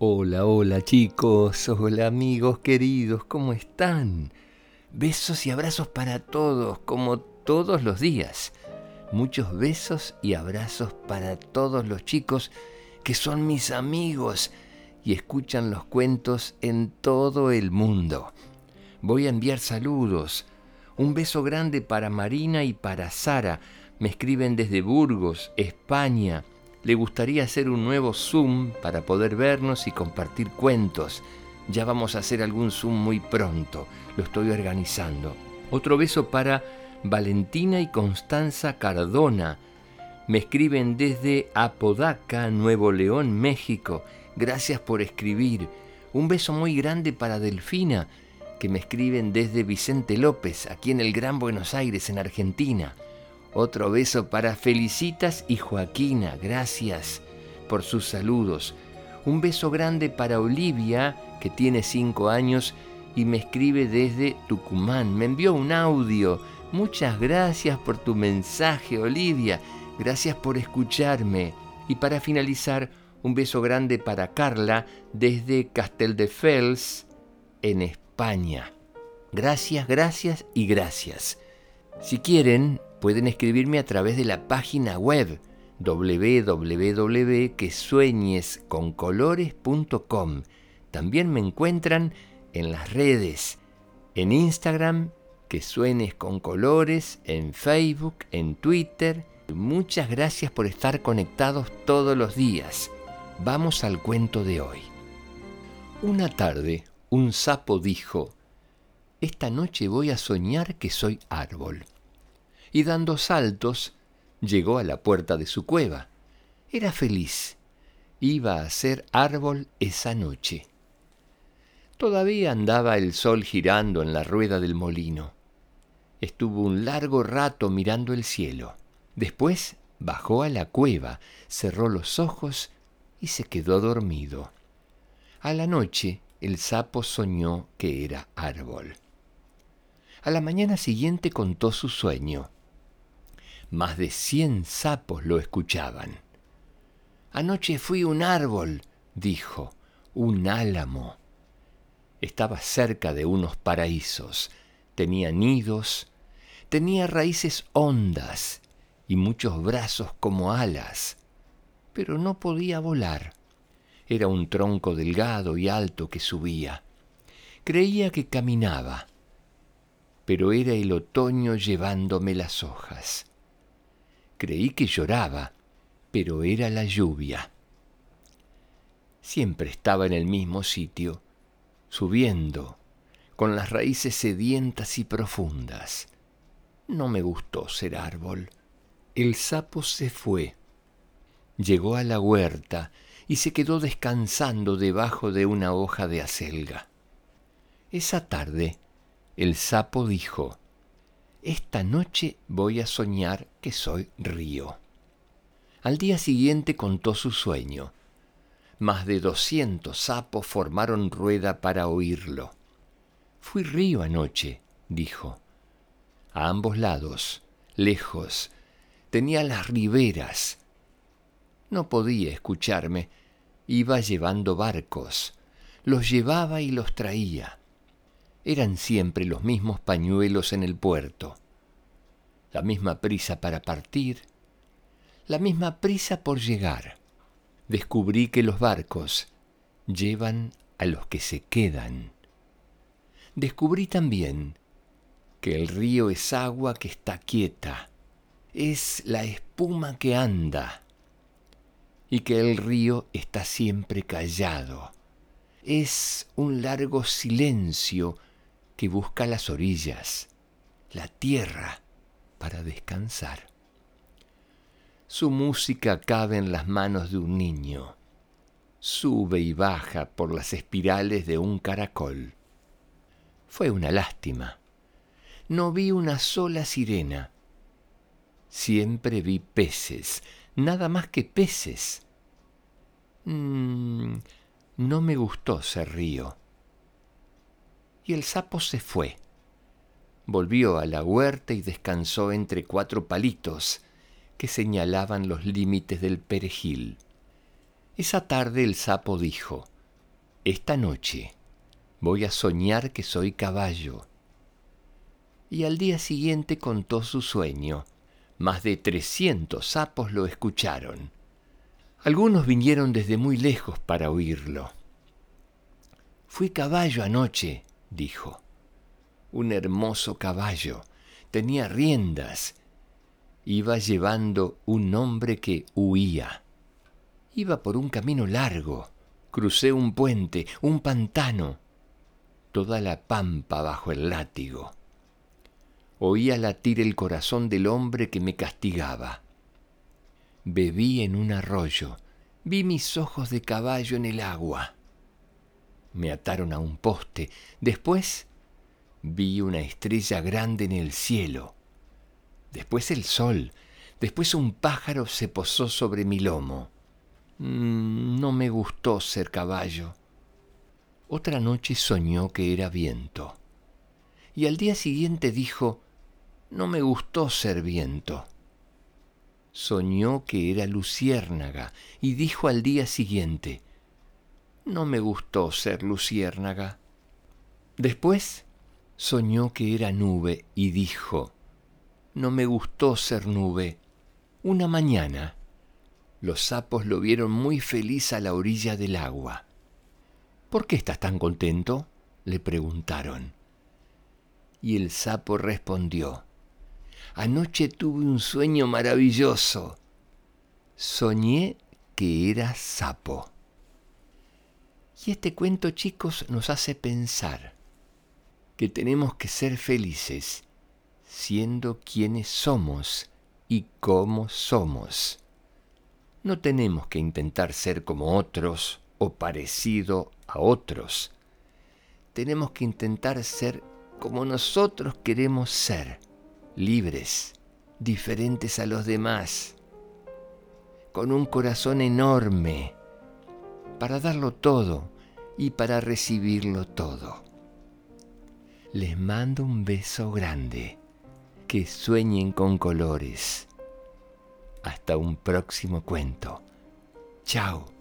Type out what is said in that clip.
Hola, hola chicos, hola amigos queridos, ¿cómo están? Besos y abrazos para todos, como todos los días. Muchos besos y abrazos para todos los chicos que son mis amigos y escuchan los cuentos en todo el mundo. Voy a enviar saludos. Un beso grande para Marina y para Sara. Me escriben desde Burgos, España. Le gustaría hacer un nuevo Zoom para poder vernos y compartir cuentos. Ya vamos a hacer algún Zoom muy pronto. Lo estoy organizando. Otro beso para Valentina y Constanza Cardona. Me escriben desde Apodaca, Nuevo León, México. Gracias por escribir. Un beso muy grande para Delfina, que me escriben desde Vicente López, aquí en el Gran Buenos Aires, en Argentina. Otro beso para Felicitas y Joaquina, gracias por sus saludos. Un beso grande para Olivia, que tiene cinco años y me escribe desde Tucumán. Me envió un audio. Muchas gracias por tu mensaje, Olivia. Gracias por escucharme. Y para finalizar, un beso grande para Carla desde Casteldefels, en España. Gracias, gracias y gracias. Si quieren, pueden escribirme a través de la página web www.quesueñesconcolores.com. También me encuentran en las redes, en Instagram, que suenes con colores, en Facebook, en Twitter. Muchas gracias por estar conectados todos los días. Vamos al cuento de hoy. Una tarde, un sapo dijo, Esta noche voy a soñar que soy árbol. Y dando saltos, llegó a la puerta de su cueva. Era feliz. Iba a ser árbol esa noche. Todavía andaba el sol girando en la rueda del molino. Estuvo un largo rato mirando el cielo. Después bajó a la cueva, cerró los ojos y se quedó dormido. A la noche el sapo soñó que era árbol. A la mañana siguiente contó su sueño. Más de cien sapos lo escuchaban. Anoche fui un árbol, dijo, un álamo. Estaba cerca de unos paraísos, tenía nidos, tenía raíces hondas y muchos brazos como alas pero no podía volar. Era un tronco delgado y alto que subía. Creía que caminaba, pero era el otoño llevándome las hojas. Creí que lloraba, pero era la lluvia. Siempre estaba en el mismo sitio, subiendo, con las raíces sedientas y profundas. No me gustó ser árbol. El sapo se fue llegó a la huerta y se quedó descansando debajo de una hoja de acelga. Esa tarde el sapo dijo, Esta noche voy a soñar que soy río. Al día siguiente contó su sueño. Más de doscientos sapos formaron rueda para oírlo. Fui río anoche, dijo. A ambos lados, lejos, tenía las riberas, no podía escucharme. Iba llevando barcos. Los llevaba y los traía. Eran siempre los mismos pañuelos en el puerto. La misma prisa para partir. La misma prisa por llegar. Descubrí que los barcos llevan a los que se quedan. Descubrí también que el río es agua que está quieta, es la espuma que anda y que el río está siempre callado. Es un largo silencio que busca las orillas, la tierra, para descansar. Su música cabe en las manos de un niño, sube y baja por las espirales de un caracol. Fue una lástima. No vi una sola sirena. Siempre vi peces, nada más que peces. Mm, no me gustó ser río. Y el sapo se fue. Volvió a la huerta y descansó entre cuatro palitos que señalaban los límites del perejil. Esa tarde el sapo dijo, esta noche voy a soñar que soy caballo. Y al día siguiente contó su sueño. Más de trescientos sapos lo escucharon. Algunos vinieron desde muy lejos para oírlo. Fui caballo anoche, dijo. Un hermoso caballo. Tenía riendas. Iba llevando un hombre que huía. Iba por un camino largo. Crucé un puente, un pantano, toda la pampa bajo el látigo. Oía latir el corazón del hombre que me castigaba. Bebí en un arroyo, vi mis ojos de caballo en el agua. Me ataron a un poste, después vi una estrella grande en el cielo, después el sol, después un pájaro se posó sobre mi lomo. Mm, no me gustó ser caballo. Otra noche soñó que era viento. Y al día siguiente dijo, no me gustó ser viento. Soñó que era luciérnaga y dijo al día siguiente, no me gustó ser luciérnaga. Después soñó que era nube y dijo, no me gustó ser nube. Una mañana los sapos lo vieron muy feliz a la orilla del agua. ¿Por qué estás tan contento? le preguntaron. Y el sapo respondió, Anoche tuve un sueño maravilloso. Soñé que era sapo. Y este cuento, chicos, nos hace pensar que tenemos que ser felices siendo quienes somos y cómo somos. No tenemos que intentar ser como otros o parecido a otros. Tenemos que intentar ser como nosotros queremos ser, libres, diferentes a los demás, con un corazón enorme, para darlo todo y para recibirlo todo. Les mando un beso grande, que sueñen con colores hasta un próximo cuento. Chao.